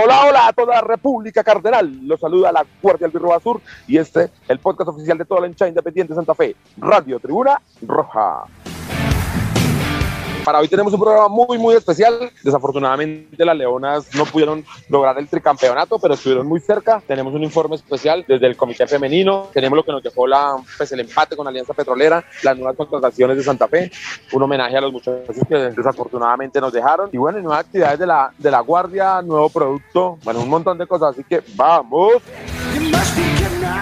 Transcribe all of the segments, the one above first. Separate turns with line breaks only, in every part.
Hola, hola a toda la República Cardenal. Los saluda la Guardia del Birroba Sur y este, el podcast oficial de toda la hincha independiente de Santa Fe, Radio Tribuna Roja. Para hoy tenemos un programa muy, muy especial. Desafortunadamente las Leonas no pudieron lograr el tricampeonato, pero estuvieron muy cerca. Tenemos un informe especial desde el Comité Femenino. Tenemos lo que nos dejó pues, el empate con Alianza Petrolera, las nuevas contrataciones de Santa Fe, un homenaje a los muchachos que desafortunadamente nos dejaron. Y bueno, nuevas actividades de la, de la Guardia, nuevo producto, bueno, un montón de cosas. Así que vamos.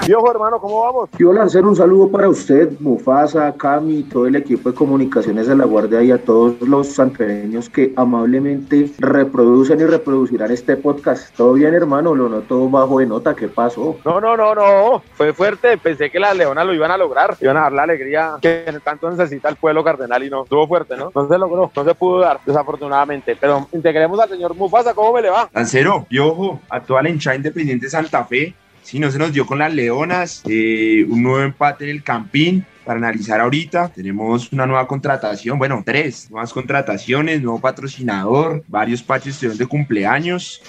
Viejo hermano, ¿cómo vamos?
Quiero lanzar un saludo para usted, Mufasa, Cami, todo el equipo de comunicaciones de la Guardia y a todos los sanpereños que amablemente reproducen y reproducirán este podcast. ¿Todo bien, hermano? Lo noto bajo de nota. ¿Qué pasó?
No, no, no, no. Fue fuerte. Pensé que las leonas lo iban a lograr. Iban a dar la alegría que tanto necesita el pueblo cardenal y no. Estuvo fuerte, ¿no? No se logró. No se pudo dar, desafortunadamente. Pero integremos al señor Mufasa. ¿Cómo me le va?
Lancero, y ojo, a toda la hinchada independiente Santa Fe Sí, no se nos dio con las Leonas, eh, un nuevo empate en el Campín para analizar ahorita. Tenemos una nueva contratación, bueno, tres nuevas contrataciones, nuevo patrocinador, varios patios de cumpleaños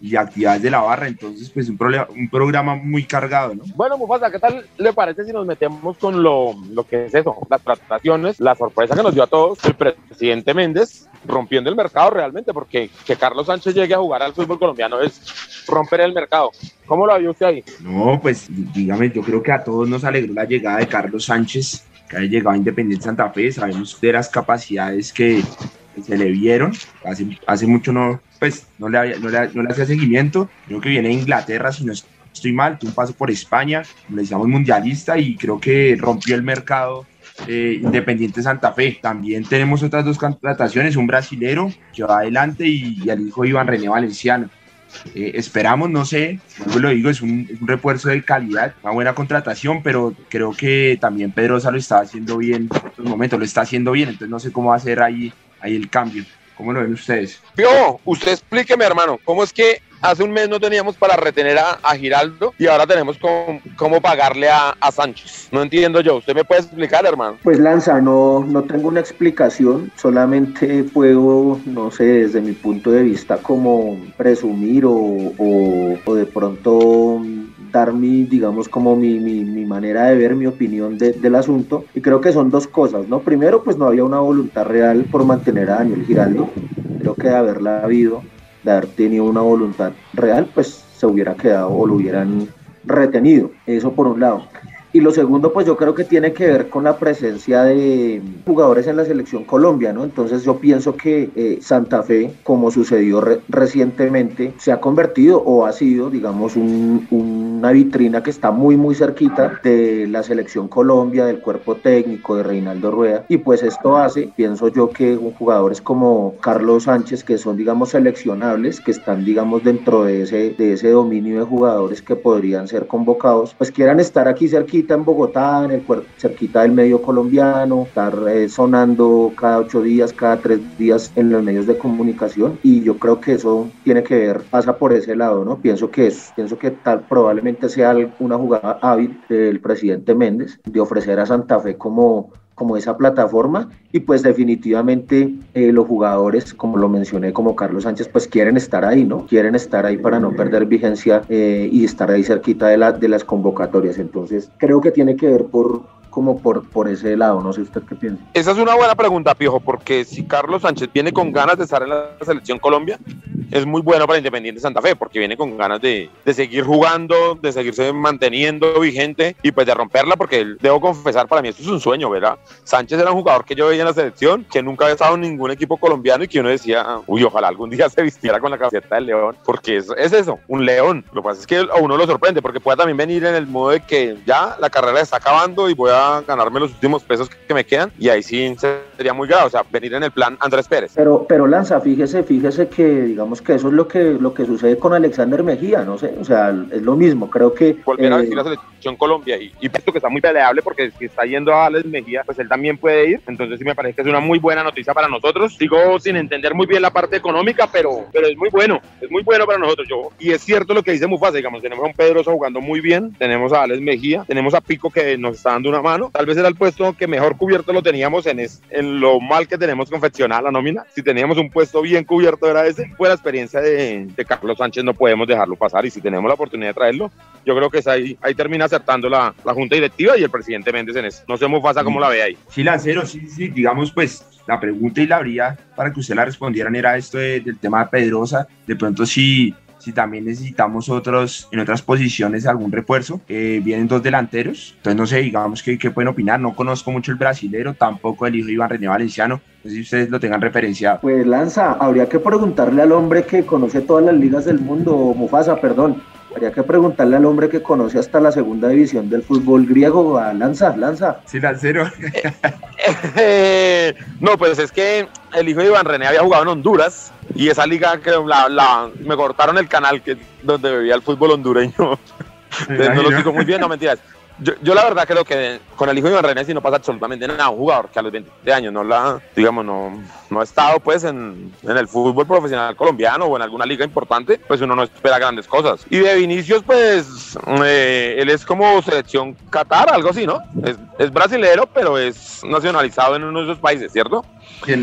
y actividades de la barra, entonces pues un, un programa muy cargado, ¿no?
Bueno, Mufasa, ¿qué tal le parece si nos metemos con lo, lo que es eso? Las contrataciones, la sorpresa que nos dio a todos el presidente Méndez rompiendo el mercado realmente, porque que Carlos Sánchez llegue a jugar al fútbol colombiano es romper el mercado. ¿Cómo lo vio usted ahí?
No, pues dígame, yo creo que a todos nos alegró la llegada de Carlos Sánchez, que ha llegado a Independiente Santa Fe, sabemos de las capacidades que, se le vieron, hace, hace mucho no, pues no le, no le, hacía seguimiento, creo que viene de Inglaterra, si no estoy mal, tuvo un paso por España, le decíamos mundialista y creo que rompió el mercado eh, Independiente Santa Fe. También tenemos otras dos contrataciones, un brasilero que va adelante y, al hijo Iván René Valenciano. Eh, esperamos, no sé, como lo digo, es un, refuerzo de calidad, una buena contratación, pero creo que también Pedrosa lo está haciendo bien en estos momentos, lo está haciendo bien, entonces no sé cómo va a ser ahí el cambio. ¿Cómo lo ven ustedes?
Yo, usted explíqueme, hermano, ¿cómo es que hace un mes no teníamos para retener a, Giraldo y ahora tenemos cómo, pagarle a, Sánchez. No entiendo yo. ¿Usted me puede explicar, hermano?
Pues Lanza, no, no tengo una explicación. Solamente puedo, no sé, desde mi punto de vista, como presumir o, o, de pronto mi, digamos, como mi, mi, manera de ver, mi opinión del asunto. Y creo que son dos cosas, ¿no? Primero, pues no había una voluntad real por mantener a Daniel Giraldo. Creo que de haberla habido de haber tenido una voluntad real, pues se hubiera quedado o lo hubieran retenido. Eso por un lado. Y lo segundo, pues yo creo que tiene que ver con la presencia de jugadores en la selección Colombia, ¿no? Entonces yo pienso que eh, Santa Fe, como sucedió recientemente, se ha convertido o ha sido, digamos, una vitrina que está muy, muy cerquita de la selección Colombia, del cuerpo técnico de Reinaldo Rueda. Y pues esto hace, pienso yo, que jugadores como Carlos Sánchez, que son, digamos, seleccionables, que están, digamos, dentro de ese, de ese dominio de jugadores que podrían ser convocados, pues quieran estar aquí cerquita en Bogotá, en el cerquita del medio colombiano, estar eh, sonando cada ocho días, cada tres días en los medios de comunicación y yo creo que eso tiene que ver, pasa por ese lado, ¿no? Pienso que es, pienso que tal probablemente sea una jugada hábil del presidente Méndez de ofrecer a Santa Fe como como esa plataforma y pues definitivamente eh, los jugadores, como lo mencioné, como Carlos Sánchez, pues quieren estar ahí, ¿no? Quieren estar ahí para no perder vigencia eh, y estar ahí cerquita de, la, de las convocatorias. Entonces creo que tiene que ver por, como por, por ese lado. No sé usted qué piensa.
Esa es una buena pregunta, Piojo, porque si Carlos Sánchez viene con ganas de estar en la selección Colombia, es muy bueno para Independiente Santa Fe, porque viene con ganas de, de seguir jugando, de seguirse manteniendo vigente y pues de romperla, porque debo confesar, para mí esto es un sueño, ¿verdad? Sánchez era un jugador que yo veía en la selección, que nunca había estado en ningún equipo colombiano y que uno decía, uy, ojalá algún día se vistiera con la camiseta del león, porque es, es eso, un león. Lo que pasa es que a uno lo sorprende, porque puede también venir en el modo de que ya la carrera está acabando y voy a ganarme los últimos pesos que me quedan y ahí sí sería muy grave, o sea, venir en el plan Andrés Pérez.
Pero, pero Lanza, fíjese, fíjese que digamos que eso es lo que, lo que sucede con Alexander Mejía, no sé, o sea, es lo mismo, creo que...
Volver a
eh,
la selección Colombia y, y que está muy peleable porque si está yendo a Alex Mejía, pues él también puede ir, entonces sí me parece que es una muy buena noticia para nosotros. Sigo sin entender muy bien la parte económica, pero, pero es muy bueno, es muy bueno para nosotros. Yo, y es cierto lo que dice Mufasa, digamos, tenemos a un Pedrosa jugando muy bien, tenemos a Alex Mejía, tenemos a Pico que nos está dando una mano, tal vez era el puesto que mejor cubierto lo teníamos en, es, en lo mal que tenemos confeccionada la nómina, si teníamos un puesto bien cubierto era ese, fue la experiencia de, de Carlos Sánchez, no podemos dejarlo pasar y si tenemos la oportunidad de traerlo, yo creo que es ahí, ahí termina acertando la, la Junta Directiva y el presidente Méndez en eso. No sé Mufasa cómo la ve ahí.
Sí, Lancero, sí, sí, digamos, pues la pregunta y la habría para que usted la respondieran era esto de- del tema de Pedrosa. De pronto, si, si también necesitamos otros en otras posiciones algún refuerzo. Eh, vienen dos delanteros, entonces no sé, digamos, ¿qué, qué pueden opinar? No conozco mucho el brasilero, tampoco el hijo Iván René Valenciano. No sé si ustedes lo tengan referenciado.
Pues Lanza, habría que preguntarle al hombre que conoce todas las ligas del mundo, Mufasa, perdón. Habría que preguntarle al hombre que conoce hasta la segunda división del fútbol griego, a Lanza, Lanza.
Sí, Lancero.
no, pues es que el hijo de Iván René había jugado en Honduras y esa liga que la, la- me cortaron el canal que donde veía el fútbol hondureño. Entonces, no lo sigo muy bien, no mentiras. Yo, yo la verdad creo que con el hijo de Iván René sí no pasa absolutamente nada. Un jugador que a los 20 años no la, digamos, no, no ha estado pues en, en el fútbol profesional colombiano o en alguna liga importante, pues uno no espera grandes cosas. Y de Vinicius, pues eh, él es como selección Qatar, algo así, ¿no? Es, es brasilero, pero es nacionalizado en uno de esos países, ¿cierto?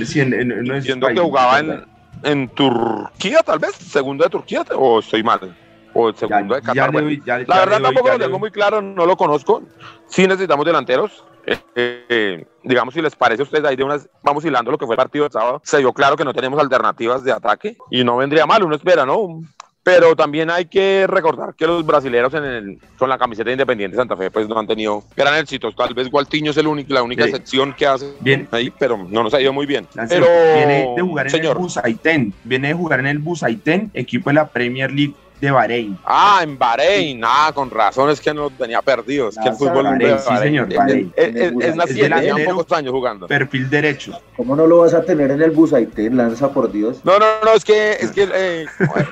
Sí, en- en- en-
Entiendo que jugaba en, en Turquía, tal vez, segundo de Turquía, o estoy mal. O el
Ya-
segundo de
ya
Qatar.
le
bueno.
doy- ya-
La
ya
verdad
doy-
tampoco
ya
lo tengo muy claro, no lo conozco. Sí necesitamos delanteros. Eh, eh, digamos, si les parece a ustedes, ahí de unas, vamos hilando lo que fue el partido del sábado. Se dio claro que no tenemos alternativas de ataque y no vendría mal, uno espera, ¿no? Pero también hay que recordar que los brasileños en el, con la camiseta de Independiente Santa Fe pues no han tenido gran éxito. Tal vez Gualtiño es el único, la única
Sí.
excepción que hace
Bien.
ahí, pero no nos ha ido muy bien. Pero,
viene de jugar en
señor,
el Busaitén, viene de jugar en el Busaitén, equipo de la Premier League de Bahrein.
Ah, en Bahrein, ah, con razón es que no lo tenía perdido. Es que el fútbol
Bahrein,
de
sí, señor,
es-
Bahrein.
Es, es,
delantero.
pocos años jugando.
Perfil derecho.
¿Cómo no lo vas a tener en el Busaitén, Lanza, por Dios?
No, no, no, es que, es que, eh,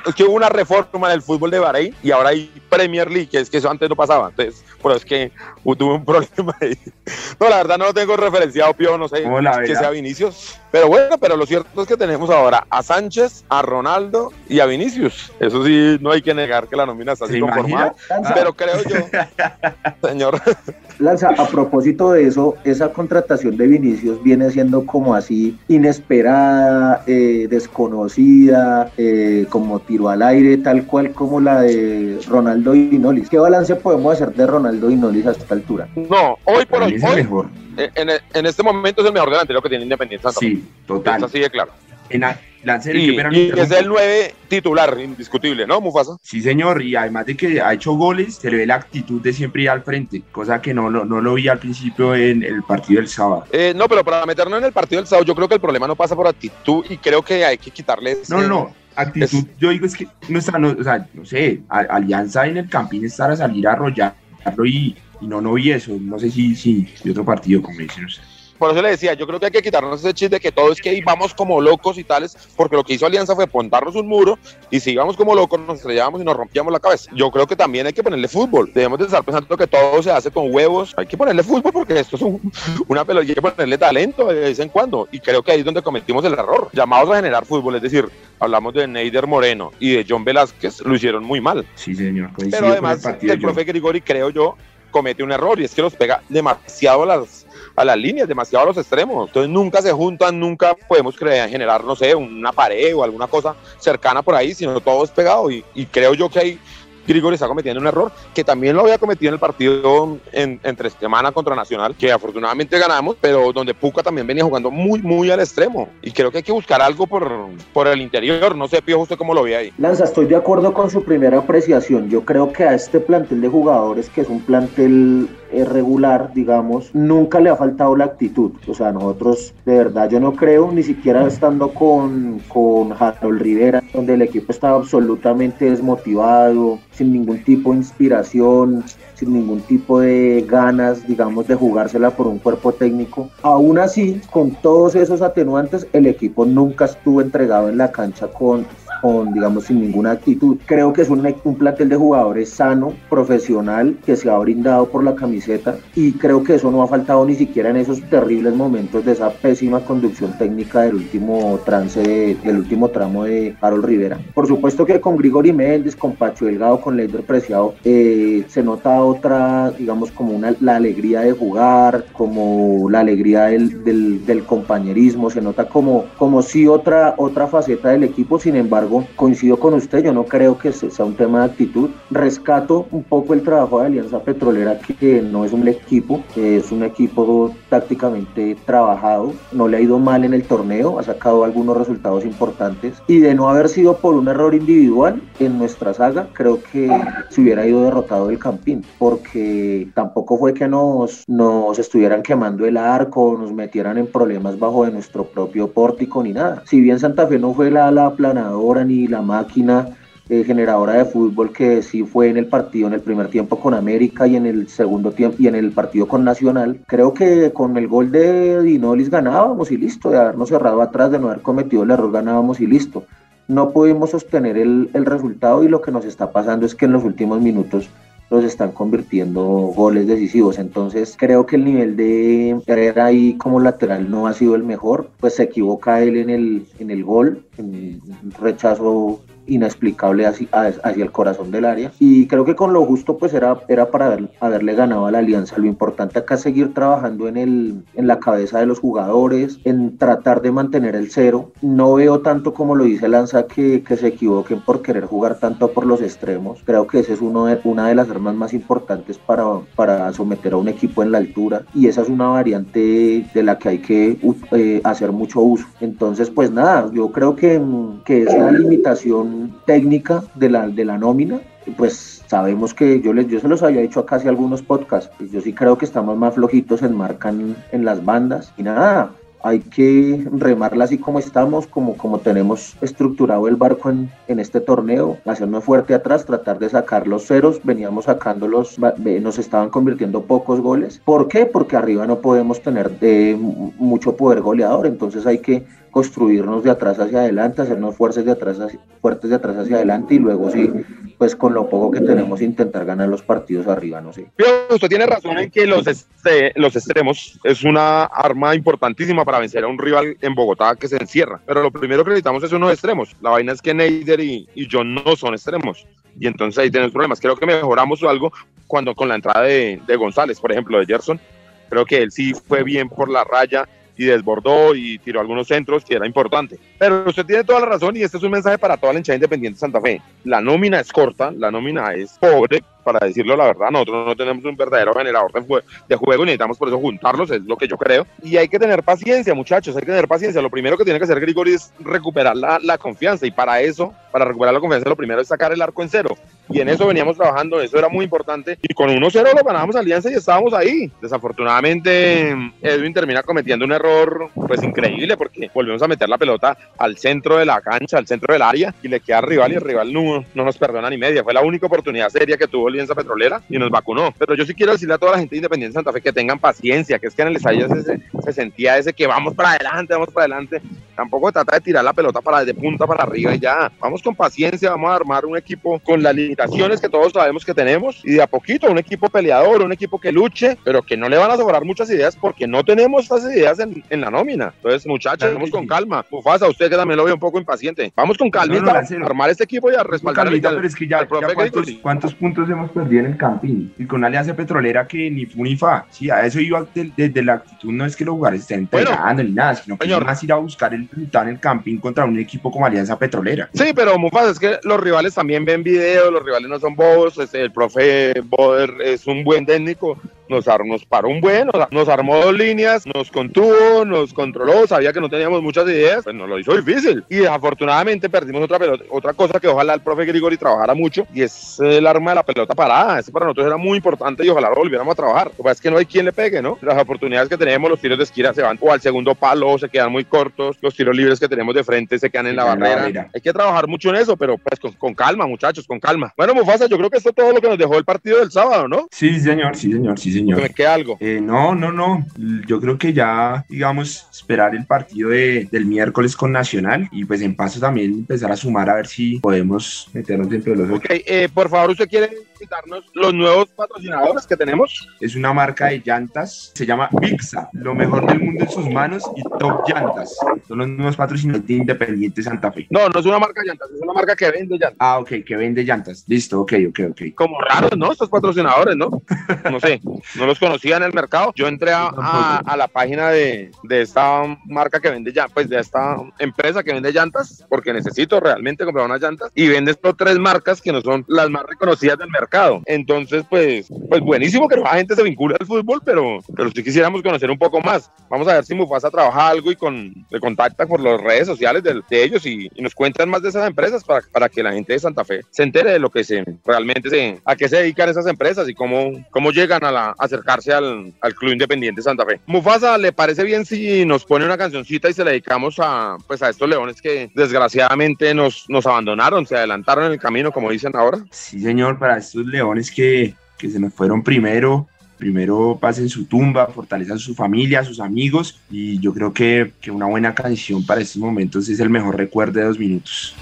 es que hubo una reforma en el fútbol de Bahrein y ahora hay Premier League, que es que eso antes no pasaba. Entonces, pero es que tuve un problema ahí. No, la verdad no lo tengo referenciado, Pío, no sé
¿Cómo la
que sea Vinicius. Pero bueno, pero lo cierto es que tenemos ahora a Sánchez, a Ronaldo y a Vinicius. Eso sí, no hay que negar que la nómina está
¿Se
así conformada.
Lanza,
Pero creo yo, señor,
Lanza, a propósito de eso, esa contratación de Vinicius viene siendo como así inesperada, eh, desconocida, eh, como tiro al aire, tal cual como la de Ronaldo y Nolis. ¿Qué balance podemos hacer de Ronaldo y Nolis a esta altura?
no, hoy por hoy,
es
hoy
mejor.
en, en este momento es el mejor delantero que tiene Independiente Santa.
Sí,
Es
total.
así de claro.
En Lancero,
Y, y es el 9 titular, indiscutible, ¿no, Mufasa?
Sí, señor, y además de que ha hecho goles, se le ve la actitud de siempre ir al frente, cosa que no, no, no lo vi al principio en el partido del sábado.
Eh, no, pero para meternos en el partido del sábado, yo creo que el problema no pasa por actitud y creo que hay que quitarle. ese-
No, no, actitud,
Es-
yo digo es que no está, no, o sea, no sé, a- Alianza en el Campín estar a salir a arrollarlo y, y no, no vi eso, no sé si, si, si otro partido, como dicen ustedes.
Por eso le decía, yo creo que hay que quitarnos ese chiste de que todo es que íbamos como locos y tales, porque lo que hizo Alianza fue pontarnos un muro y si íbamos como locos nos estrellábamos y nos rompíamos la cabeza. Yo creo que también hay que ponerle fútbol. Debemos de estar pensando que todo se hace con huevos. Hay que ponerle fútbol porque esto es un- una pelota y hay que ponerle talento de vez en cuando. Y creo que ahí es donde cometimos el error. Llamados a generar fútbol, es decir, hablamos de Neider Moreno y de John Velázquez, lo hicieron muy mal.
Sí, señor,
Pero además,
el
el profe Grigori, creo yo, comete un error y es que los pega demasiado las, a las líneas, demasiado a los extremos. Entonces nunca se juntan, nunca podemos crear, generar, no sé, una pared o alguna cosa cercana por ahí, sino todo es pegado. Y, creo yo que ahí Grigori está cometiendo un error que también lo había cometido en el partido en, entre semana contra Nacional, que afortunadamente ganamos, pero donde Puca también venía jugando muy, muy al extremo. Y creo que hay que buscar algo por, por el interior. No sé, Pío, usted cómo lo ve ahí.
Lanza, estoy de acuerdo con su primera apreciación. Yo creo que a este plantel de jugadores, que es un plantel regular, digamos, nunca le ha faltado la actitud. O sea, nosotros, de verdad, yo no creo, ni siquiera estando con, con Harold Rivera, donde el equipo estaba absolutamente desmotivado, sin ningún tipo de inspiración, sin ningún tipo de ganas, digamos, de jugársela por un cuerpo técnico. Aún así, con todos esos atenuantes, el equipo nunca estuvo entregado en la cancha con con, digamos, sin ninguna actitud. Creo que es un, un plantel de jugadores sano, profesional, que se ha brindado por la camiseta y creo que eso no ha faltado ni siquiera en esos terribles momentos de esa pésima conducción técnica del último trance, del último tramo de Harold Rivera. Por supuesto que con Grigori Méndez, con Pacho Delgado, con Leider Preciado, eh, se nota otra, digamos, como una, la alegría de jugar, como la alegría del, del, del compañerismo, se nota como, como si otra, otra faceta del equipo, sin embargo, coincido con usted, yo no creo que sea un tema de actitud. Rescato un poco el trabajo de Alianza Petrolera, que no es un equipo, es un equipo tácticamente trabajado, no le ha ido mal en el torneo, ha sacado algunos resultados importantes y de no haber sido por un error individual en nuestra saga, creo que se hubiera ido derrotado el Campín, porque tampoco fue que nos, nos estuvieran quemando el arco, nos metieran en problemas bajo de nuestro propio pórtico ni nada. Si bien Santa Fe no fue la, la aplanadora ni la máquina eh, generadora de fútbol que sí fue en el partido en el primer tiempo con América y en el segundo tiempo y en el partido con Nacional. Creo que con el gol de Dinolis ganábamos y listo, de habernos cerrado atrás, de no haber cometido el error ganábamos y listo. No pudimos sostener el, el resultado y lo que nos está pasando es que en los últimos minutos los están convirtiendo goles decisivos. Entonces creo que el nivel de Herrera ahí como lateral no ha sido el mejor. Pues se equivoca él en el, en el gol, en un rechazo inexplicable hacia, hacia, el corazón del área. Y creo que con lo justo pues era, era para haber, haberle ganado a la alianza. Lo importante acá es seguir trabajando en, el, en la cabeza de los jugadores, en tratar de mantener el cero. No veo tanto como lo dice Lanza que, que se equivoquen por querer jugar tanto por los extremos. Creo que esa es uno de, una de las armas más importantes para, para someter a un equipo en la altura y esa es una variante de la que hay que eh, hacer mucho uso. Entonces pues nada, yo creo que, que es la técnica de la, de la nómina, pues sabemos que yo les yo se los había dicho a casi algunos podcasts, yo sí creo que estamos más flojitos en marcan en las bandas y nada, hay que remarla así como estamos, como, como tenemos estructurado el barco en, en este torneo, hacernos fuerte atrás, tratar de sacar los ceros, veníamos sacándolos, nos estaban convirtiendo pocos goles. ¿Por qué? Porque arriba no podemos tener de mucho poder goleador, entonces hay que construirnos de atrás hacia adelante, hacernos fuertes de atrás hacia, fuertes de atrás hacia adelante y luego sí, pues con lo poco que tenemos intentar ganar los partidos arriba, no sé.
Pero usted tiene razón en que los, este, los extremos es una arma importantísima para vencer a un rival en Bogotá que se encierra, pero lo primero que necesitamos es unos extremos. La vaina es que Neider y, y John no son extremos y entonces ahí tenemos problemas. Creo que mejoramos algo cuando con la entrada de, de González, por ejemplo, de Gerson. Creo que él sí fue bien por la raya, y desbordó y tiró algunos centros que era importante. Pero usted tiene toda la razón y este es un mensaje para toda la hinchada independiente de Santa Fe. La nómina es corta, la nómina es pobre, para decirlo la verdad, nosotros no tenemos un verdadero generador de, jue de juego y necesitamos por eso juntarlos, es lo que yo creo. Y hay que tener paciencia, muchachos, hay que tener paciencia. Lo primero que tiene que hacer Grigori es recuperar la, la confianza y para eso, para recuperar la confianza, lo primero es sacar el arco en cero. Y en eso veníamos trabajando, eso era muy importante. Y con 1-0 lo ganábamos Alianza y estábamos ahí. Desafortunadamente, Edwin termina cometiendo un error pues increíble porque volvemos a meter la pelota al centro de la cancha, al centro del área y le queda al rival y el rival no, no nos perdona ni media. Fue la única oportunidad seria que tuvo Alianza Petrolera y nos vacunó. Pero yo sí quiero decirle a toda la gente independiente de Santa Fe que tengan paciencia, que es que en el estadio se, se sentía ese que vamos para adelante, vamos para adelante. Tampoco trata de tirar la pelota para de punta para arriba y ya. Vamos con paciencia, vamos a armar un equipo con las limitaciones que todos sabemos que tenemos y de a poquito un equipo peleador, un equipo que luche, pero que no le van a sobrar muchas ideas porque no tenemos estas ideas en, en la nómina. Entonces, muchachos, vamos con calma. Mufasa, usted que también lo ve un poco impaciente. Vamos con calma no, no, a armar este equipo y a respaldar
calmita, al, pero es que ya, ya cuántos, cuántos, puntos hemos perdido en el campín y con una alianza petrolera que ni fu ni fa. Sí, a eso iba desde de, de la actitud, no es que los jugadores estén entregando bueno, ni nada, sino que señor, más ir a buscar el resultado en el campín contra un equipo como Alianza Petrolera.
Sí, pero Mufasa, es que los rivales también ven videos, los rivales no son bobos, este, el profe Boder es un buen técnico, nos, nos paró un buen, nos, nos, armó dos líneas, nos contuvo, nos controló, sabía que no teníamos muchas ideas, pues nos lo hizo difícil. Y desafortunadamente perdimos otra pelota, otra cosa que ojalá el profe Grigori trabajara mucho, y es el arma de la pelota parada. Eso para nosotros era muy importante y ojalá lo volviéramos a trabajar. Lo que pasa es que no hay quien le pegue, ¿no? Las oportunidades que tenemos, los tiros de esquina se van o al segundo palo, se quedan muy cortos, los tiros libres que tenemos de frente se quedan en la barrera. Hay que trabajar mucho en eso, pero pues con, con, calma, muchachos, con calma. Bueno, Mufasa, yo creo que esto es todo lo que nos dejó el partido del sábado, ¿no?
Sí, señor, sí, señor, sí, señor señor.
¿Me queda algo?
Eh, no, no, no. Yo creo que ya, digamos, esperar el partido de, del miércoles con Nacional y pues en paso también empezar a sumar a ver si podemos meternos dentro de los
Ok, eh, por favor, ¿usted quiere citarnos los nuevos patrocinadores que tenemos?
Es una marca de llantas, se llama Vixa, lo mejor del mundo en sus manos y Top Llantas. Son los nuevos patrocinadores de Independiente Santa Fe.
No, no es una marca de llantas, es una marca que vende llantas.
Ah, ok, que vende llantas. Listo, ok, ok, ok.
Como raros, ¿no? Estos patrocinadores, ¿no? No sé, no los conocía en el mercado. Yo entré a, a- a la página de, de esta marca que vende llantas, pues de esta empresa que vende llantas, porque necesito realmente comprar unas llantas, y vende estas tres marcas que no son las más reconocidas del mercado. Entonces, pues, pues buenísimo que la gente se vincule al fútbol, pero, pero si quisiéramos conocer un poco más. Vamos a ver si Mufasa trabaja algo y con, le contacta por las redes sociales del- de, ellos y, y nos cuentan más de esas empresas para, para que la gente de Santa Fe se entere de lo que se realmente se, a qué se dedican esas empresas y cómo, cómo llegan a, la, acercarse al, al Club Independiente Santa Fe. Mufasa, ¿le parece bien si nos pone una cancioncita y se la dedicamos a, pues a estos leones que desgraciadamente nos, nos abandonaron, se adelantaron en el camino, como dicen ahora?
Sí, señor, para estos leones que, que se nos fueron primero, primero pasen su tumba, fortalezcan su familia, sus amigos, y yo creo que, que una buena canción para estos momentos es el mejor recuerdo de dos minutos.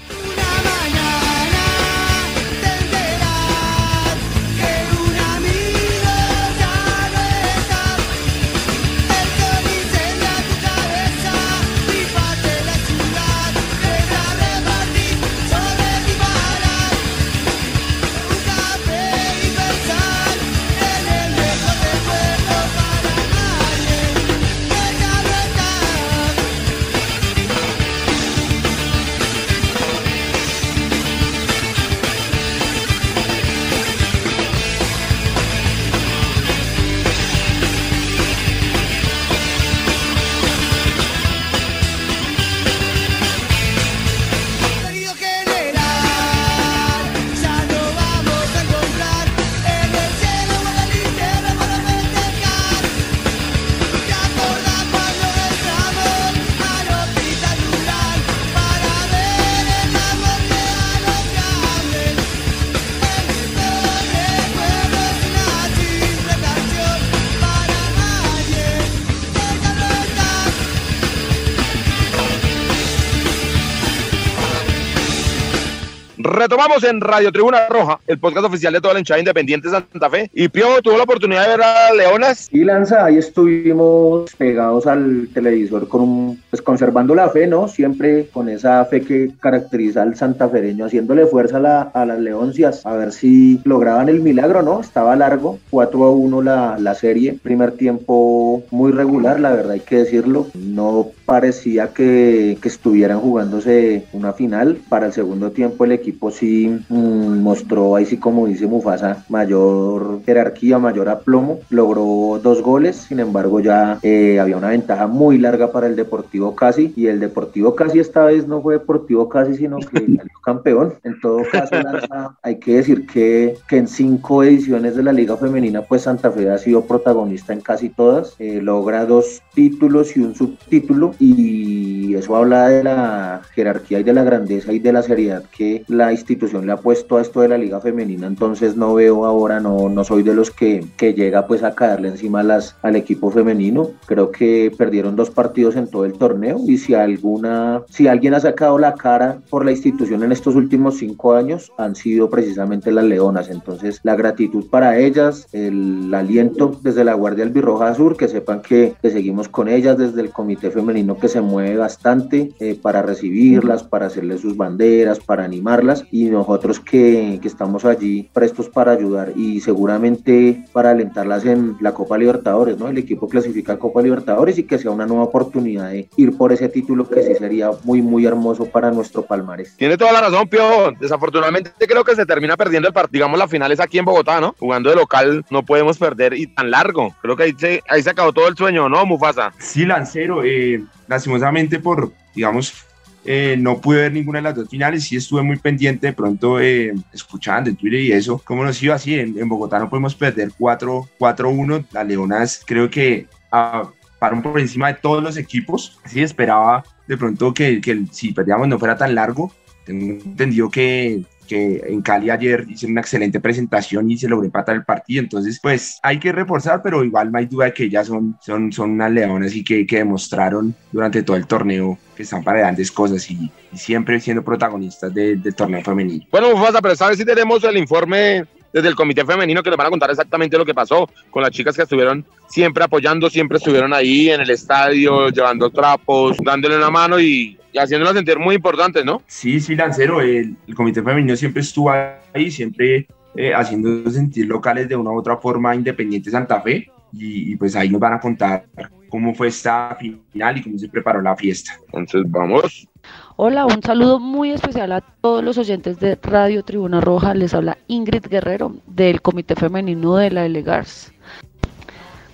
Retomamos en Radio Tribuna Roja, el podcast oficial de toda la hinchada independiente de Santa Fe. Y Pio tuvo la oportunidad de ver a Leonas.
Y Lanza, ahí estuvimos pegados al televisor con un, pues conservando la fe, ¿no? Siempre con esa fe que caracteriza al santafereño, haciéndole fuerza a, la- a las leoncias, a ver si lograban el milagro, ¿no? Estaba largo, 4 a 1 la, la serie, primer tiempo muy regular, la verdad hay que decirlo, no parecía que, que estuvieran jugándose una final, para el segundo tiempo el equipo sí mm, mostró, ahí sí como dice Mufasa, mayor jerarquía, mayor aplomo, logró dos goles, sin embargo ya eh, había una ventaja muy larga para el Deportivo Casi y el Deportivo Casi esta vez no fue Deportivo Casi, sino que salió campeón. En todo caso, Lanza, hay que decir que, que en cinco ediciones de la Liga Femenina, pues Santa Fe ha sido protagonista en casi todas, eh, logra dos títulos y un subtítulo y eso habla de la jerarquía y de la grandeza y de la seriedad que la institución le ha puesto a esto de la liga femenina, entonces no veo ahora, no, no soy de los que, que llega pues a caerle encima las, al equipo femenino, creo que perdieron dos partidos en todo el torneo y si alguna, si alguien ha sacado la cara por la institución en estos últimos cinco años han sido precisamente las leonas, entonces la gratitud para ellas, el aliento desde la Guardia Albirroja Sur, que sepan que, que seguimos con ellas desde el comité femenino que se mueve bastante eh, para recibirlas, para hacerles sus banderas, para animarlas y nosotros que, que estamos allí prestos para ayudar y seguramente para alentarlas en la Copa Libertadores, ¿no? El equipo clasifica a Copa Libertadores y que sea una nueva oportunidad de ir por ese título que sí sería muy, muy hermoso para nuestro Palmares.
Tiene toda la razón, Pio. Desafortunadamente creo que se termina perdiendo el partido. Digamos, la final es aquí en Bogotá, ¿no? Jugando de local no podemos perder y tan largo. Creo que ahí se, ahí se acabó todo el sueño, ¿no, Mufasa?
Sí, Lancero, eh, lastimosamente por, digamos, eh, no pude ver ninguna de las dos finales, sí estuve muy pendiente de pronto eh, escuchando en Twitter y eso, cómo nos iba así, en, en Bogotá no podemos perder 4 4-1, las Leonas creo que ah, paran por encima de todos los equipos, sí esperaba de pronto que, que si perdíamos no fuera tan largo, tengo entendido que, que en Cali ayer hice una excelente presentación y se logró empatar el partido. Entonces, pues hay que reforzar, pero igual no hay duda de que ellas son, son, son unas leonas y que, que demostraron durante todo el torneo que están para grandes cosas y, siempre siendo protagonistas de- del torneo femenino.
Bueno, Mufasa, pero sabes si tenemos el informe desde el comité femenino que nos van a contar exactamente lo que pasó con las chicas que estuvieron siempre apoyando, siempre estuvieron ahí en el estadio, llevando trapos, dándole una mano y, y haciéndolas sentir muy importantes, ¿no?
Sí, sí, Lancero, el, el comité femenino siempre estuvo ahí, siempre eh, haciendo sentir locales de una u otra forma Independiente Santa Fe y, y pues ahí nos van a contar cómo fue esta final y cómo se preparó la fiesta.
Entonces, vamos.
Hola, un saludo muy especial a todos los oyentes de Radio Tribuna Roja. Les habla Ingrid Guerrero del Comité Femenino de la Elegars.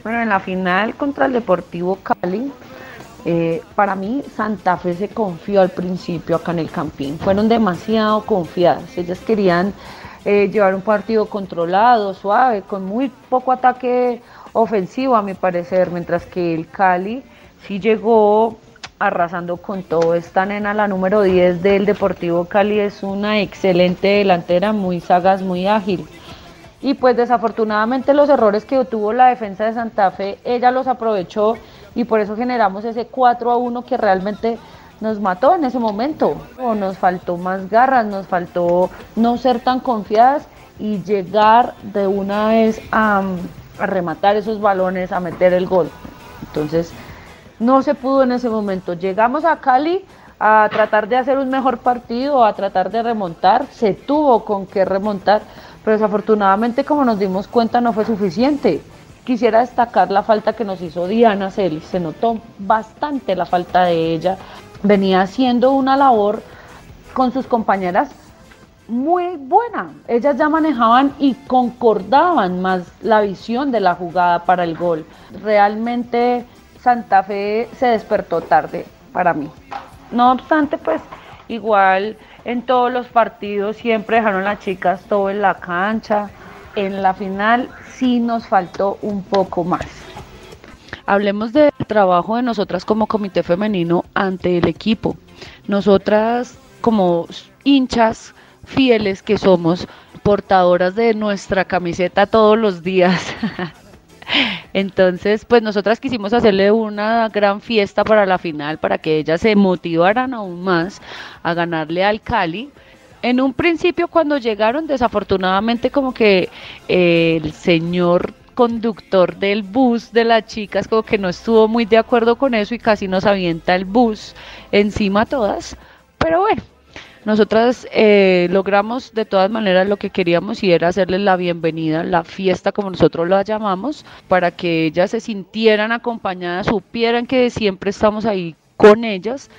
Bueno, en la final contra el Deportivo Cali, eh, para mí Santa Fe se confió al principio acá en el Campín. Fueron demasiado confiadas. Ellas querían eh, llevar un partido controlado, suave, con muy poco ataque ofensivo a mi parecer, mientras que el Cali sí llegó arrasando con todo. Esta nena, la número 10 del Deportivo Cali, es una excelente delantera, muy sagaz, muy ágil. Y pues desafortunadamente los errores que tuvo la defensa de Santa Fe, ella los aprovechó y por eso generamos ese 4 a 1 que realmente nos mató en ese momento. O nos faltó más garras, nos faltó no ser tan confiadas y llegar de una vez a, a rematar esos balones, a meter el gol. Entonces, no se pudo en ese momento. Llegamos a Cali a tratar de hacer un mejor partido, a tratar de remontar. Se tuvo con qué remontar, pero desafortunadamente, como nos dimos cuenta, no fue suficiente. Quisiera destacar la falta que nos hizo Diana Celis. Se notó bastante la falta de ella. Venía haciendo una labor con sus compañeras muy buena. Ellas ya manejaban y concordaban más la visión de la jugada para el gol. Realmente Santa Fe se despertó tarde para mí. No obstante, pues igual en todos los partidos siempre dejaron las chicas todo en la cancha. En la final sí nos faltó un poco más. Hablemos del trabajo de nosotras como comité femenino ante el equipo. Nosotras como hinchas fieles que somos, portadoras de nuestra camiseta todos los días. Entonces, pues nosotras quisimos hacerle una gran fiesta para la final, para que ellas se motivaran aún más a ganarle al Cali. En un principio cuando llegaron, desafortunadamente como que eh, el señor conductor del bus de las chicas como que no estuvo muy de acuerdo con eso y casi nos avienta el bus encima a todas. Pero bueno, nosotras eh, logramos de todas maneras lo que queríamos y era hacerles la bienvenida, la fiesta como nosotros la llamamos, para que ellas se sintieran acompañadas, supieran que siempre estamos ahí con ellas.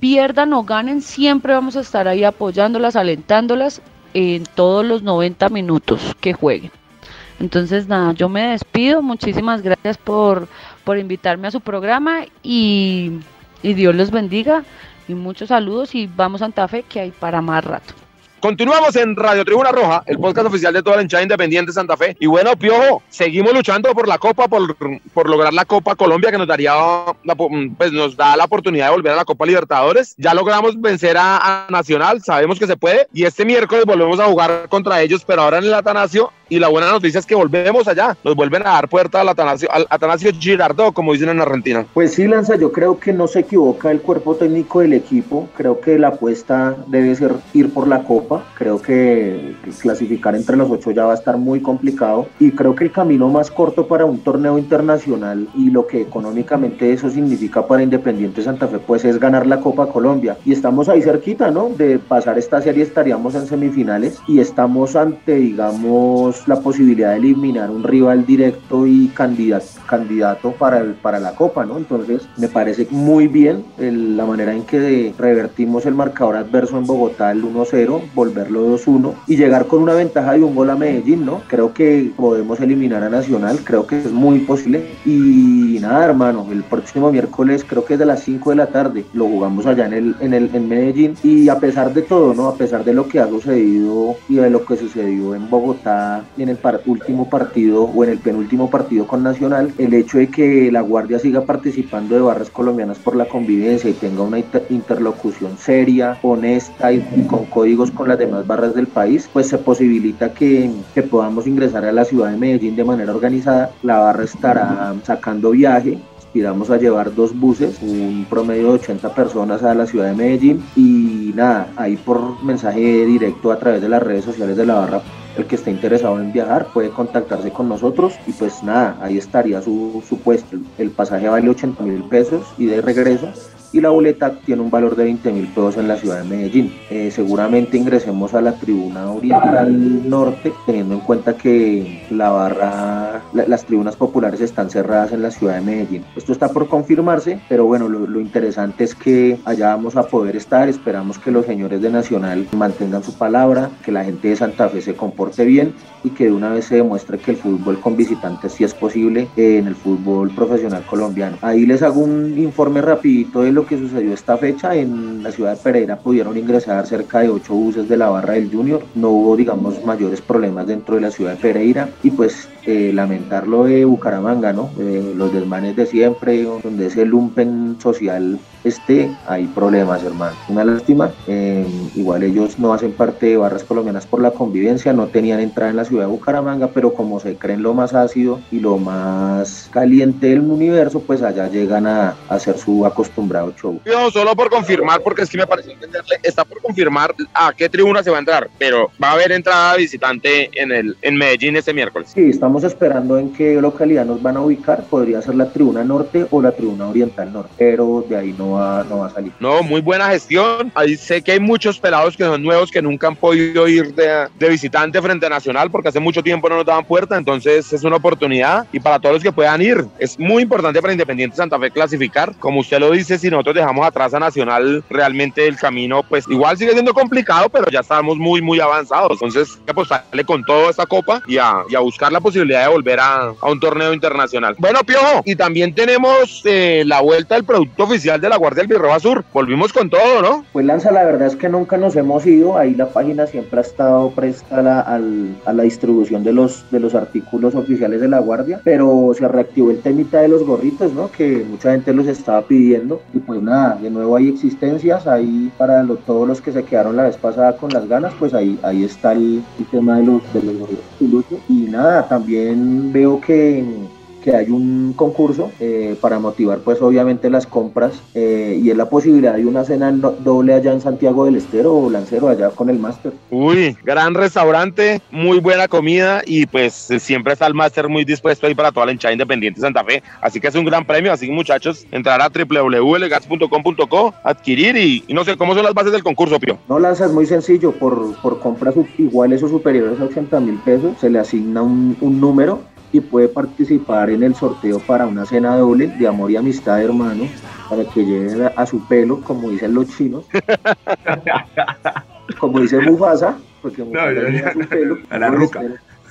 Pierdan o ganen, siempre vamos a estar ahí apoyándolas, alentándolas en todos los 90 minutos que jueguen. Entonces, nada, yo me despido. Muchísimas gracias por, por invitarme a su programa y, y Dios los bendiga. Y muchos saludos y vamos a Santa Fe que hay para más rato.
Continuamos en Radio Tribuna Roja, el podcast oficial de toda la hinchada independiente de Santa Fe. Y bueno, Piojo, seguimos luchando por la Copa, por, por lograr la Copa Colombia, que nos daría, la, pues nos da la oportunidad de volver a la Copa Libertadores. Ya logramos vencer a, a, Nacional, sabemos que se puede. Y este miércoles volvemos a jugar contra ellos, pero ahora en el Atanasio. Y la buena noticia es que volvemos allá, nos vuelven a dar puerta al Atanasio, al Girardot, como dicen en Argentina.
Pues sí, Lanza, yo creo que no se equivoca el cuerpo técnico del equipo. Creo que la apuesta debe ser ir por la Copa. Creo que clasificar entre los ocho ya va a estar muy complicado. Y creo que el camino más corto para un torneo internacional y lo que económicamente eso significa para Independiente Santa Fe, pues es ganar la Copa Colombia. Y estamos ahí cerquita, ¿no? De pasar esta serie estaríamos en semifinales y estamos ante, digamos, la posibilidad de eliminar un rival directo y candidato, para, el, para la Copa, ¿no? Entonces, me parece muy bien la manera en que revertimos el marcador adverso en Bogotá, el 1-0, volverlo 2-1 y llegar con una ventaja de un gol a Medellín, ¿no? Creo que podemos eliminar a Nacional, creo que es muy posible. Y nada, hermano, el próximo miércoles, creo que es de las 5 de la tarde, lo jugamos allá en, el, en, el, en Medellín. Y a pesar de todo, ¿no? A pesar de lo que ha sucedido y de lo que sucedió en Bogotá en el último partido o en el penúltimo partido con Nacional, el hecho de que la Guardia siga participando de barras colombianas por la convivencia y tenga una inter- interlocución seria, honesta y, y con códigos con las demás barras del país, pues se posibilita que, que podamos ingresar a la ciudad de Medellín de manera organizada. La barra estará sacando viaje, aspiramos a llevar dos buses, un promedio de 80 personas a la ciudad de Medellín. Y nada, ahí por mensaje directo a través de las redes sociales de la barra, el que esté interesado en viajar puede contactarse con nosotros y pues nada, ahí estaría su, su puesto. El pasaje vale 80 mil pesos y de regreso y la boleta tiene un valor de 20 mil pesos en la ciudad de Medellín. Eh, seguramente ingresemos a la tribuna oriental norte, teniendo en cuenta que la barra, la- las tribunas populares están cerradas en la ciudad de Medellín. Esto está por confirmarse, pero bueno, lo, lo interesante es que allá vamos a poder estar. Esperamos que los señores de Nacional mantengan su palabra, que la gente de Santa Fe se comporte bien y que de una vez se demuestre que el fútbol con visitantes sí es posible eh, en el fútbol profesional colombiano. Ahí les hago un informe rapidito de lo que sucedió esta fecha. En la ciudad de Pereira pudieron ingresar cerca de ocho buses de la barra del Junior. No hubo, digamos, mayores problemas dentro de la ciudad de Pereira y pues eh, lamentar lo de Bucaramanga, ¿no? Eh, los desmanes de siempre, donde ese lumpen social esté, hay problemas, hermano. Una lástima. Eh, igual ellos no hacen parte de Barras Colombianas por la convivencia, no tenían entrada en la ciudad de Bucaramanga, pero como se creen lo más ácido y lo más caliente del universo, pues allá llegan a, a hacer su acostumbrado show.
Solo por confirmar, porque es que me pareció entenderle, está por confirmar a qué tribuna se va a entrar, pero va a haber entrada visitante en el en Medellín este miércoles.
Sí, estamos esperando en qué localidad nos van a ubicar. Podría ser la tribuna norte o la tribuna oriental norte, pero de ahí no va, no va a salir.
No, muy buena gestión. Ahí sé que hay muchos pelados que son nuevos que nunca han podido ir de, de visitante frente a Nacional porque hace mucho tiempo no nos daban puerta, entonces es una oportunidad y para todos los que puedan ir. Es muy importante para Independiente Santa Fe clasificar. Como usted lo dice, si nosotros dejamos atrás a Nacional, realmente el camino pues igual sigue siendo complicado, pero ya estamos muy, muy avanzados. Entonces hay apostarle con toda esta copa y a, y a buscar la posibilidad de volver a, a un torneo internacional. Bueno, Piojo, y también tenemos eh, la vuelta del producto oficial de la Guardia del Birroba Sur. Volvimos con todo, ¿no?
Pues Lanza, la verdad es que nunca nos hemos ido, ahí la página siempre ha estado presta a la, al- a la distribución de los, de los artículos oficiales de la Guardia, pero se reactivó el temita de los gorritos, ¿no? Que mucha gente los estaba pidiendo pues nada, de nuevo hay existencias, ahí para todos los que se quedaron la vez pasada con las ganas, pues ahí, ahí está el, tema de los, de los gorritos piluchos. y nada, también veo que que hay un concurso eh, para motivar pues obviamente las compras eh, y es la posibilidad de una cena doble allá en Santiago del Estero o Lancero allá con el máster.
Uy, gran restaurante, muy buena comida y pues siempre está el máster muy dispuesto ahí para toda la hinchada independiente de Santa Fe. Así que es un gran premio, así que muchachos, entrar a www.legats.com.co, adquirir y, y no sé cómo son las bases del concurso, Pio.
No lanza es muy sencillo, por, por compras iguales o superiores a 80 mil pesos se le asigna un, un número y puede participar en el sorteo para una cena doble de amor y amistad hermano para que lleven a, su pelo como dicen los chinos como dice Mufasa porque Mufasa
no,
lleva a su pelo
a la ruca.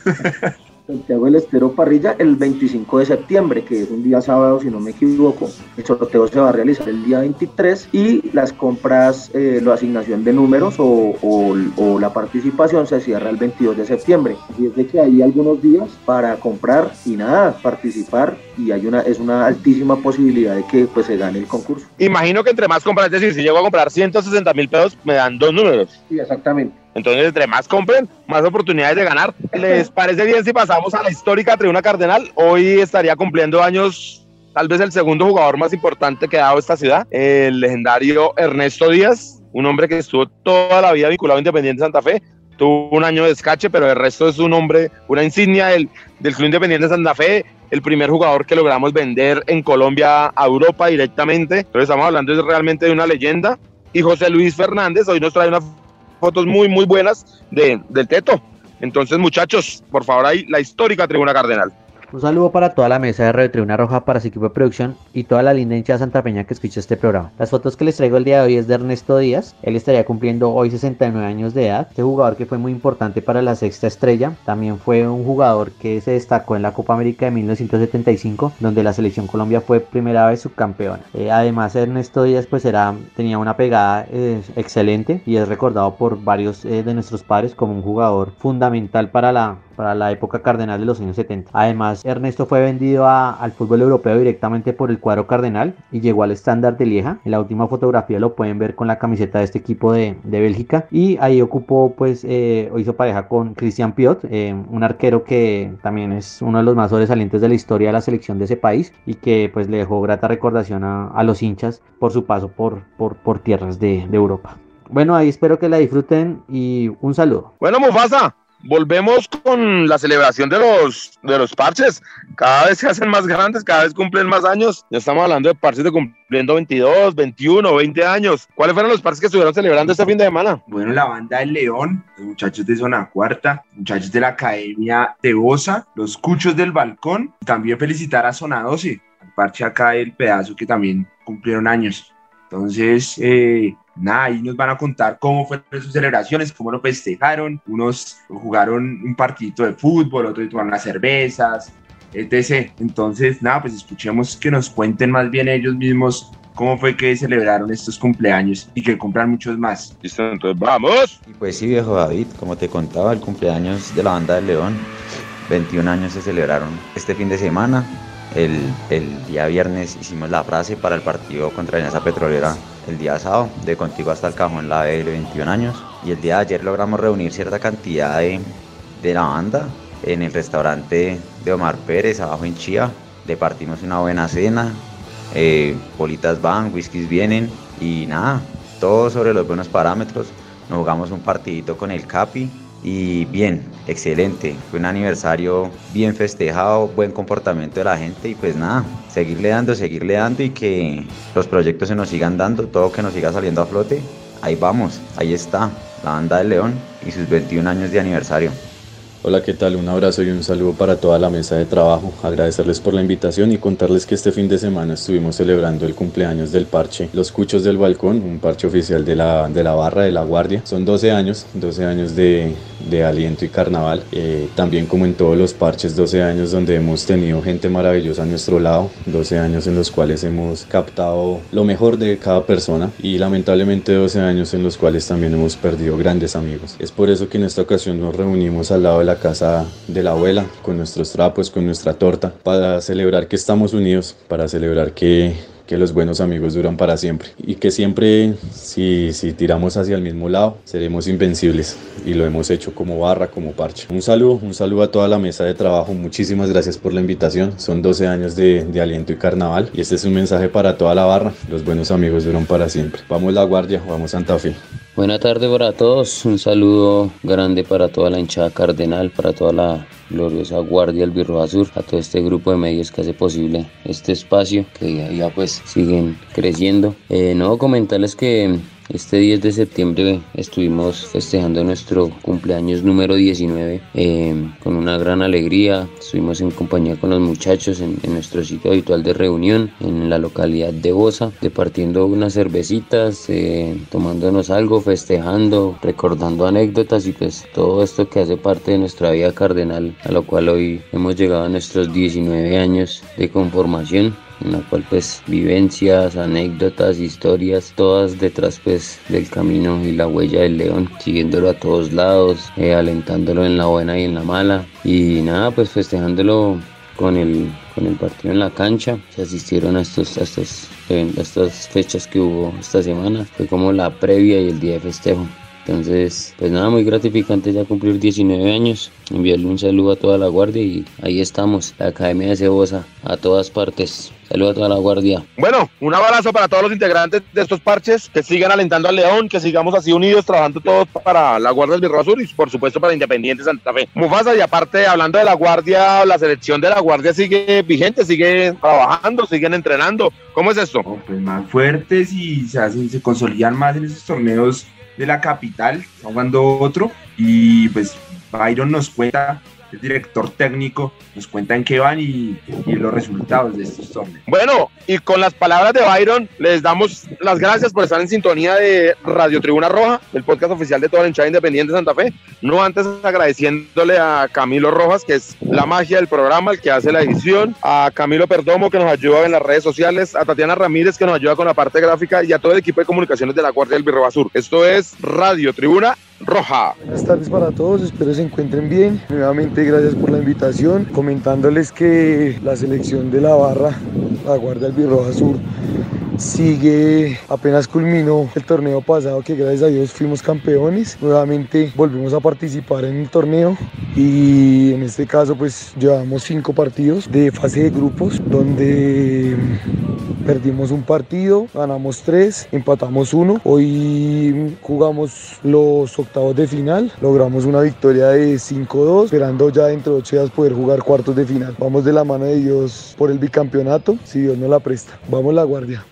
Santiago del Estero Parrilla el 25 de septiembre, que es un día sábado, si no me equivoco. El sorteo se va a realizar el día 23 y las compras, eh, la asignación de números o, o- o la participación se cierra el 22 de septiembre. Y es de que hay algunos días para comprar y nada, participar y hay una, es una altísima posibilidad de que pues se gane el concurso.
Imagino que entre más compras, es decir, si llego a comprar 160 mil pesos, me dan dos números.
Sí, exactamente.
Entonces, entre más compren, más oportunidades de ganar. ¿Les parece bien si pasamos a la histórica Tribuna Cardenal? Hoy estaría cumpliendo años, tal vez el segundo jugador más importante que ha dado esta ciudad, el legendario Ernesto Díaz, un hombre que estuvo toda la vida vinculado a Independiente Santa Fe. Tuvo un año de descache, pero el resto es un hombre, una insignia del, del Club Independiente Santa Fe, el primer jugador que logramos vender en Colombia a Europa directamente. Entonces, estamos hablando realmente de una leyenda. Y José Luis Fernández hoy nos trae una fotos muy, muy buenas de, del Teto. Entonces, muchachos, por favor, ahí la histórica Tribuna Cardenal.
Un saludo para toda la mesa de Radio Tribuna Roja, para su equipo de producción y toda la linda hinchada santapeña que escucha este programa. Las fotos que les traigo el día de hoy es de Ernesto Díaz. Él estaría cumpliendo hoy 69 años de edad. Este jugador que fue muy importante para la sexta estrella. También fue un jugador que se destacó en la Copa América de 1975, donde la selección Colombia fue primera vez subcampeona. Eh, además, Ernesto Díaz pues era, tenía una pegada eh, excelente y es recordado por varios eh, de nuestros padres como un jugador fundamental para la para la época cardenal de los años 70. Además, Ernesto fue vendido a- al fútbol europeo directamente por el cuadro cardenal y llegó al estándar de Lieja. En la última fotografía lo pueden ver con la camiseta de este equipo de, de Bélgica y ahí ocupó, pues, eh, hizo pareja con Christian Piot, eh, un arquero que también es uno de los más sobresalientes de la historia de la selección de ese país y que pues le dejó grata recordación a, a los hinchas por su paso por, por, por tierras de, de Europa. Bueno, ahí espero que la disfruten y un saludo.
Bueno, Mufasa, volvemos con la celebración de los, de los parches. Cada vez se hacen más grandes, cada vez cumplen más años. Ya estamos hablando de parches de cumpliendo 22, 21, 20 años. ¿Cuáles fueron los parches que estuvieron celebrando este fin de semana?
Bueno, la banda del León, los muchachos de Zona Cuarta, muchachos de la Academia de Bosa, los Cuchos del Balcón. También felicitar a Zona 12, al parche acá del pedazo que también cumplieron años. Entonces, eh, nada, ahí nos van a contar cómo fueron sus celebraciones, cómo lo festejaron. Unos jugaron un partidito de fútbol, otros tomaron unas cervezas, etc. Entonces, nada, pues escuchemos que nos cuenten más bien ellos mismos cómo fue que celebraron estos cumpleaños y que cumplan muchos más.
Listo, entonces vamos.
Y pues sí, viejo David, como te contaba, el cumpleaños de la banda del León, 21 años se celebraron este fin de semana. El, el día viernes hicimos la frase para el partido contra Alianza Petrolera el día sábado, de contigo hasta el cajón la de 21 años. Y el día de ayer logramos reunir cierta cantidad de, de la banda en el restaurante de Omar Pérez, abajo en Chía. Departimos una buena cena, eh, bolitas van, whiskies vienen y nada, todo sobre los buenos parámetros. Nos jugamos un partidito con el Capi y bien, excelente. Fue un aniversario bien festejado, buen comportamiento de la gente y pues nada, seguirle dando, seguirle dando y que los proyectos se nos sigan dando, todo que nos siga saliendo a flote. Ahí vamos, ahí está, la banda del León y sus 21 años de aniversario.
Hola, ¿qué tal? Un abrazo y un saludo para toda la mesa de trabajo. Agradecerles por la invitación y contarles que este fin de semana estuvimos celebrando el cumpleaños del parche Los Cuchos del Balcón, un parche oficial de la, de la barra de la Guardia. Son 12 años, 12 años de, de aliento y carnaval. Eh, también como en todos los parches, 12 años donde hemos tenido gente maravillosa a nuestro lado, 12 años en los cuales hemos captado lo mejor de cada persona y lamentablemente 12 años en los cuales también hemos perdido grandes amigos. Es por eso que en esta ocasión nos reunimos al lado de la casa de la abuela con nuestros trapos, con nuestra torta, para celebrar que estamos unidos, para celebrar que que los buenos amigos duran para siempre y que siempre si, si tiramos hacia el mismo lado seremos invencibles y lo hemos hecho como barra, como parche. Un saludo, un saludo a toda la mesa de trabajo, muchísimas gracias por la invitación, son 12 años de, de aliento y carnaval y este es un mensaje para toda la barra, los buenos amigos duran para siempre. Vamos La Guardia, vamos Santa Fe.
Buena tarde para todos, un saludo grande para toda la hinchada cardenal, para toda la gloriosa Guardia Albirroja Sur, a todo este grupo de medios que hace posible este espacio, que ya, ya pues siguen creciendo. Eh, no, comentarles que este 10 de septiembre estuvimos festejando nuestro cumpleaños número 19 eh, con una gran alegría. Estuvimos en compañía con los muchachos en, nuestro sitio habitual de reunión en la localidad de Bosa, departiendo unas cervecitas, eh, tomándonos algo, festejando, recordando anécdotas y pues todo esto que hace parte de nuestra vida cardenal, a lo cual hoy hemos llegado a nuestros 19 años de conformación en la cual pues vivencias, anécdotas, historias, todas detrás pues del camino y la huella del león, siguiéndolo a todos lados, eh, alentándolo en la buena y en la mala. Y nada pues festejándolo con el, con el partido en la cancha, se asistieron a estos, a estos a estas fechas que hubo esta semana, fue como la previa y el día de festejo. Entonces, pues nada, muy gratificante ya cumplir 19 años. Enviarle un saludo a toda la guardia y ahí estamos, la Academia de Cebosa, a todas partes. Saludos a toda la guardia.
Bueno, un abrazo para todos los integrantes de estos parches, que sigan alentando al León, que sigamos así unidos, trabajando todos para la Guardia del Birro Sur y por supuesto para Independiente Santa Fe. Mufasa, y aparte, hablando de la Guardia, la selección de la Guardia sigue vigente, sigue trabajando, siguen entrenando. ¿Cómo es esto?
Pues más fuertes y se, hacen, se consolidan más en esos torneos de la capital, jugando otro, y pues Byron nos cuenta, el director técnico, nos cuenta en qué van y, y, los resultados de estos torneos.
Bueno, y con las palabras de Byron, les damos las gracias por estar en sintonía de Radio Tribuna Roja, el podcast oficial de toda la hinchada independiente de Santa Fe. No antes agradeciéndole a Camilo Rojas, que es la magia del programa, el que hace la edición, a Camilo Perdomo, que nos ayuda en las redes sociales, a Tatiana Ramírez, que nos ayuda con la parte gráfica, y a todo el equipo de comunicaciones de la Guardia del Birroba Sur. Esto es Radio Tribuna Roja.
Buenas tardes para todos, espero se encuentren bien. Nuevamente gracias por la invitación, comentándoles que la selección de la barra, la Guardia Albirroja Sur, sigue, apenas culminó el torneo pasado que gracias a Dios fuimos campeones. Nuevamente volvimos a participar en el torneo y en este caso pues llevamos cinco partidos de fase de grupos donde perdimos un partido, ganamos tres, empatamos uno. Hoy jugamos los octavos de final, logramos una victoria de 5-2, esperando ya dentro de ocho días poder jugar cuartos de final. Vamos de la mano de Dios por el bicampeonato, si Dios nos la presta. Vamos la guardia.